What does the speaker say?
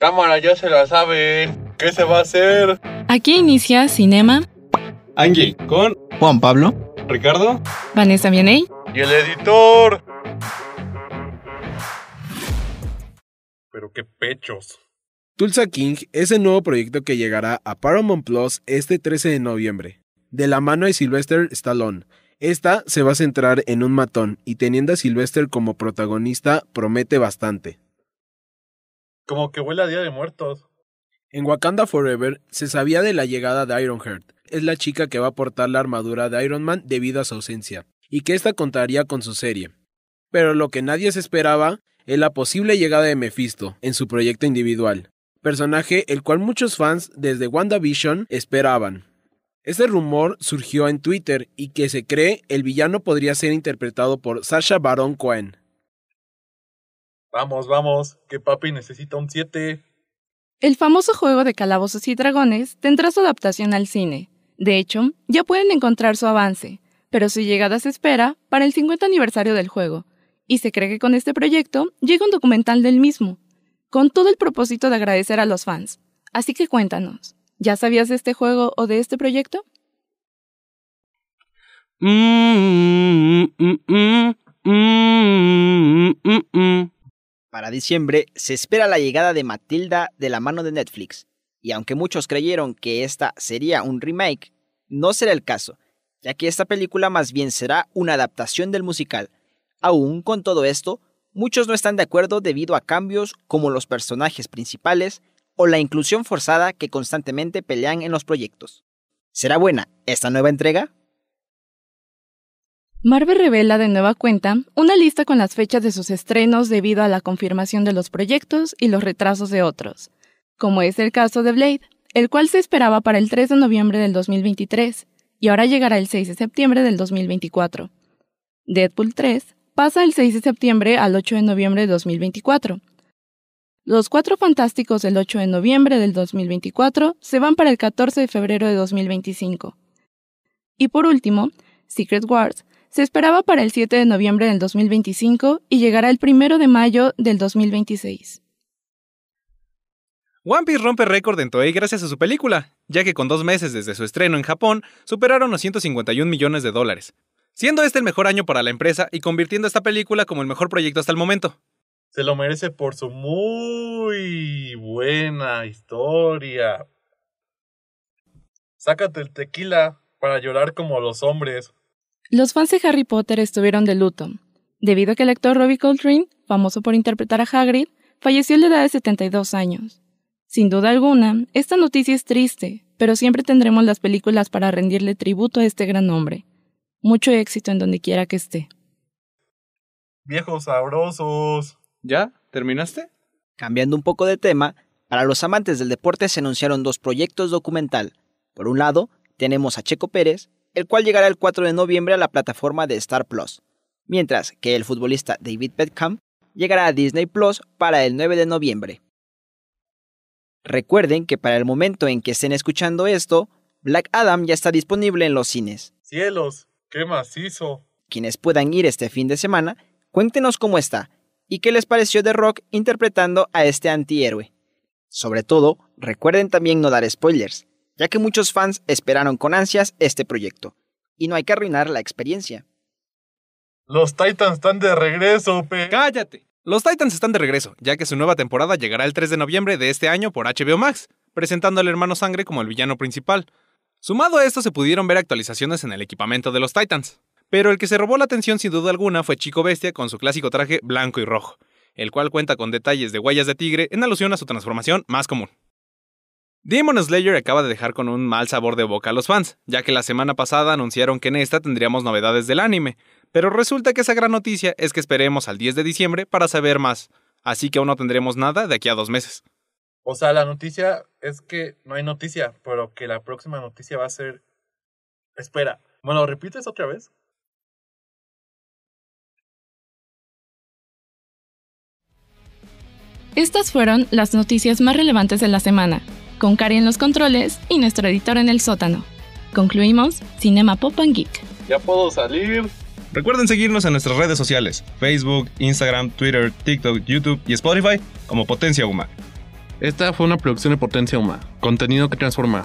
Cámara, ya se la saben. ¿Qué se va a hacer? Aquí inicia Cinema. Angie, con Juan Pablo, Ricardo, Vanessa Vianey. Y el editor. Pero qué pechos. Tulsa King es el nuevo proyecto que llegará a Paramount Plus este 13 de noviembre, de la mano de Sylvester Stallone. Esta se va a centrar en un matón y teniendo a Sylvester como protagonista promete bastante. Como que huele a Día de Muertos. En Wakanda Forever se sabía de la llegada de Ironheart. Es la chica que va a portar la armadura de Iron Man debido a su ausencia, y que ésta contaría con su serie. Pero lo que nadie se esperaba es la posible llegada de Mephisto en su proyecto individual, personaje el cual muchos fans desde WandaVision esperaban. Este rumor surgió en Twitter y que se cree el villano podría ser interpretado por Sasha Baron Cohen. Vamos, vamos, que papi necesita un 7. El famoso juego de calabozos y dragones tendrá su adaptación al cine. De hecho, ya pueden encontrar su avance, pero su llegada se espera para el 50 aniversario del juego, y se cree que con este proyecto llega un documental del mismo, con todo el propósito de agradecer a los fans. Así que cuéntanos, ¿ya sabías de este juego o de este proyecto? Diciembre se espera la llegada de Matilda de la mano de Netflix, y aunque muchos creyeron que esta sería un remake, no será el caso, ya que esta película más bien será una adaptación del musical. Aún con todo esto, muchos no están de acuerdo debido a cambios como los personajes principales o la inclusión forzada que constantemente pelean en los proyectos. ¿Será buena esta nueva entrega? Marvel revela de nueva cuenta una lista con las fechas de sus estrenos debido a la confirmación de los proyectos y los retrasos de otros, como es el caso de Blade, el cual se esperaba para el 3 de noviembre del 2023 y ahora llegará el 6 de septiembre del 2024. Deadpool 3 pasa el 6 de septiembre al 8 de noviembre de 2024. Los Cuatro Fantásticos del 8 de noviembre del 2024 se van para el 14 de febrero de 2025. Y por último, Secret Wars se esperaba para el 7 de noviembre del 2025 y llegará el 1 de mayo del 2026. One Piece rompe récord en Toei gracias a su película, ya que con dos meses desde su estreno en Japón superaron los 151 millones de dólares, siendo este el mejor año para la empresa y convirtiendo esta película como el mejor proyecto hasta el momento. Se lo merece por su muy buena historia. Sácate el tequila para llorar como los hombres. Los fans de Harry Potter estuvieron de luto, debido a que el actor Robbie Coltrane, famoso por interpretar a Hagrid, falleció a la edad de 72 años. Sin duda alguna, esta noticia es triste, pero siempre tendremos las películas para rendirle tributo a este gran hombre. Mucho éxito en donde quiera que esté. Viejos sabrosos. ¿Ya? ¿Terminaste? Cambiando un poco de tema, para los amantes del deporte se anunciaron dos proyectos documental. Por un lado, tenemos a Checo Pérez, el cual llegará el 4 de noviembre a la plataforma de Star Plus, mientras que el futbolista David Beckham llegará a Disney Plus para el 9 de noviembre. Recuerden que para el momento en que estén escuchando esto, Black Adam ya está disponible en los cines. Cielos, qué macizo. Quienes puedan ir este fin de semana, cuéntenos cómo está y qué les pareció de Rock interpretando a este antihéroe. Sobre todo, recuerden también no dar spoilers, ya que muchos fans esperaron con ansias este proyecto, y no hay que arruinar la experiencia. Los Titans están de regreso, pe. ¡Cállate! Los Titans están de regreso, ya que su nueva temporada llegará el 3 de noviembre de este año por HBO Max, presentando al hermano Sangre como el villano principal. Sumado a esto se pudieron ver actualizaciones en el equipamiento de los Titans. Pero el que se robó la atención sin duda alguna fue Chico Bestia con su clásico traje blanco y rojo, el cual cuenta con detalles de huellas de tigre en alusión a su transformación más común. Demon Slayer acaba de dejar con un mal sabor de boca a los fans, ya que la semana pasada anunciaron que en esta tendríamos novedades del anime, pero resulta que esa gran noticia es que esperemos al 10 de diciembre para saber más, así que aún no tendremos nada de aquí a dos meses. O sea, la noticia es que no hay noticia, pero que la próxima noticia va a ser... Espera, bueno, ¿repites otra vez? Estas fueron las noticias más relevantes de la semana, con Cari en los controles y nuestro editor en el sótano. Concluimos Cinema Pop and Geek. Ya puedo salir. Recuerden seguirnos en nuestras redes sociales, Facebook, Instagram, Twitter, TikTok, YouTube y Spotify como Potencia Uma. Esta fue una producción de Potencia Uma, contenido que transforma.